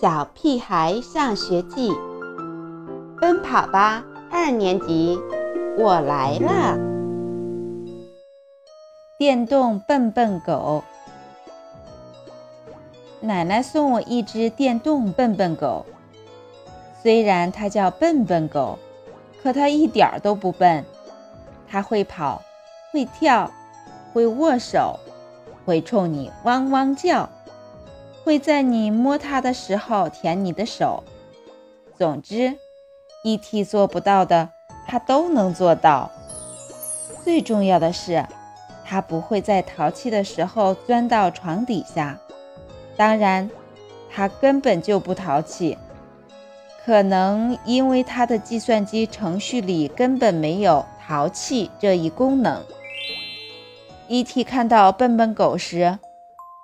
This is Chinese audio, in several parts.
小屁孩上学记，奔跑吧二年级，我来了！电动笨笨狗，奶奶送我一只电动笨笨狗。虽然它叫笨笨狗，可它一点儿都不笨。它会跑，会跳，会握手，会冲你汪汪叫。会在你摸它的时候舔你的手。总之，E.T. 做不到的，它都能做到。最重要的是，它不会在淘气的时候钻到床底下。当然，它根本就不淘气，可能因为它的计算机程序里根本没有淘气这一功能。E.T. 看到笨笨狗时。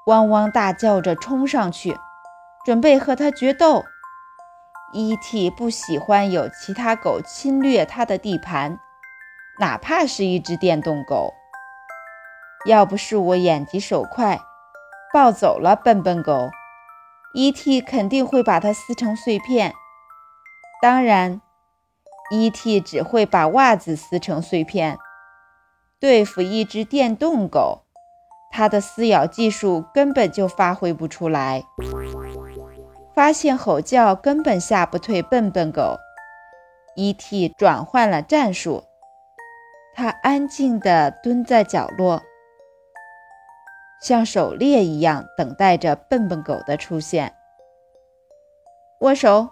汪汪大叫着冲上去，准备和它决斗。E.T. 不喜欢有其他狗侵略他的地盘，哪怕是一只电动狗。要不是我眼疾手快，抱走了笨笨狗，E.T. 肯定会把它撕成碎片。当然，E.T. 只会把袜子撕成碎片。对付一只电动狗。它的撕咬技术根本就发挥不出来，发现吼叫根本吓不退笨笨狗。E.T. 转换了战术，他安静地蹲在角落，像狩猎一样等待着笨笨狗的出现。握手，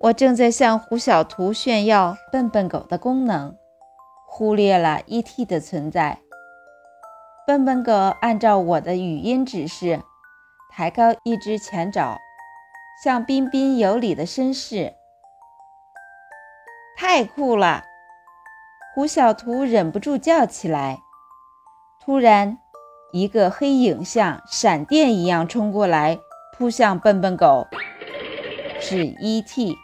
我正在向胡小图炫耀笨笨狗的功能，忽略了 E.T. 的存在。笨笨狗按照我的语音指示，抬高一只前爪，向彬彬有礼的绅士。太酷了！胡小图忍不住叫起来。突然，一个黑影像闪电一样冲过来，扑向笨笨狗。是 E.T.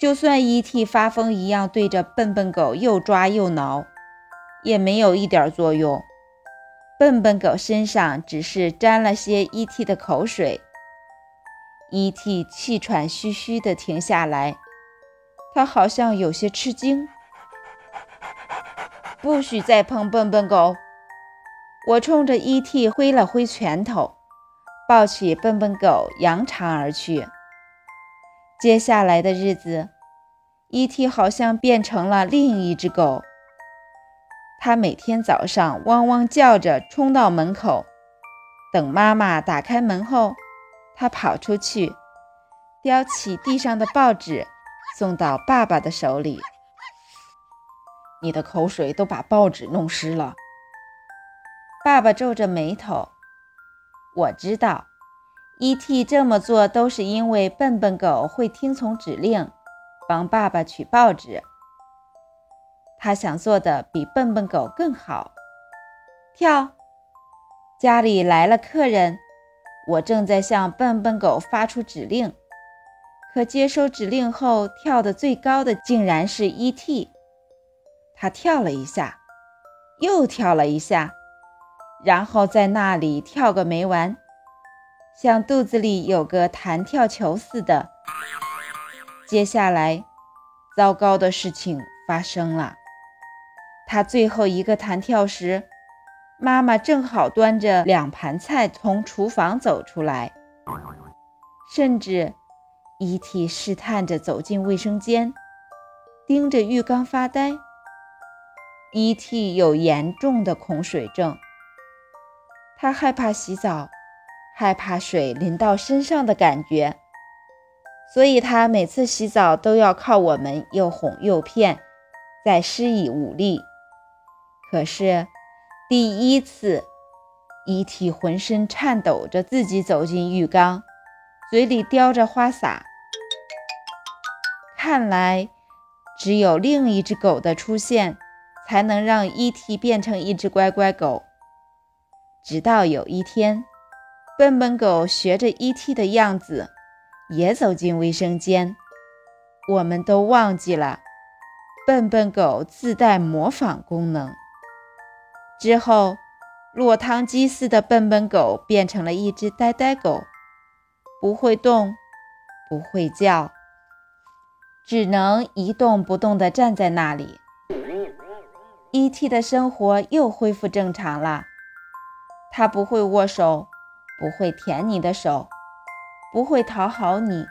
就算 E.T. 发疯一样对着笨笨狗又抓又挠，也没有一点作用。笨笨狗身上只是沾了些 E.T. 的口水，E.T. 气喘吁吁地停下来，他好像有些吃惊。不许再碰笨笨狗！我冲着 E.T. 挥了挥拳头，抱起笨笨狗扬长而去。接下来的日子，E.T. 好像变成了另一只狗。他每天早上汪汪叫着冲到门口，等妈妈打开门后，他跑出去，叼起地上的报纸，送到爸爸的手里。你的口水都把报纸弄湿了。爸爸皱着眉头。我知道，E.T. 这么做都是因为笨笨狗会听从指令，帮爸爸取报纸。他想做的比笨笨狗更好。跳！家里来了客人，我正在向笨笨狗发出指令，可接收指令后跳得最高的竟然是 E.T。他跳了一下，又跳了一下，然后在那里跳个没完，像肚子里有个弹跳球似的。接下来，糟糕的事情发生了。他最后一个弹跳时，妈妈正好端着两盘菜从厨房走出来，甚至，E.T. 试探着走进卫生间，盯着浴缸发呆。E.T. 有严重的恐水症，他害怕洗澡，害怕水淋到身上的感觉，所以他每次洗澡都要靠我们又哄又骗，再施以武力。可是，第一次，E.T. 浑身颤抖着自己走进浴缸，嘴里叼着花洒。看来，只有另一只狗的出现，才能让伊蒂变成一只乖乖狗。直到有一天，笨笨狗学着伊蒂的样子，也走进卫生间，我们都忘记了笨笨狗自带模仿功能。之后，落汤鸡似的笨笨狗变成了一只呆呆狗。不会动，不会叫，只能一动不动地站在那里。E.T. 的生活又恢复正常了。他不会握手，不会舔你的手，不会讨好你。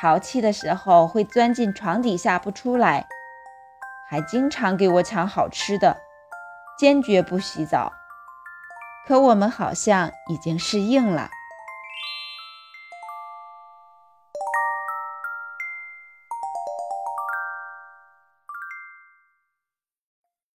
淘气的时候会钻进床底下不出来，还经常给我抢好吃的，坚决不洗澡。可我们好像已经适应了。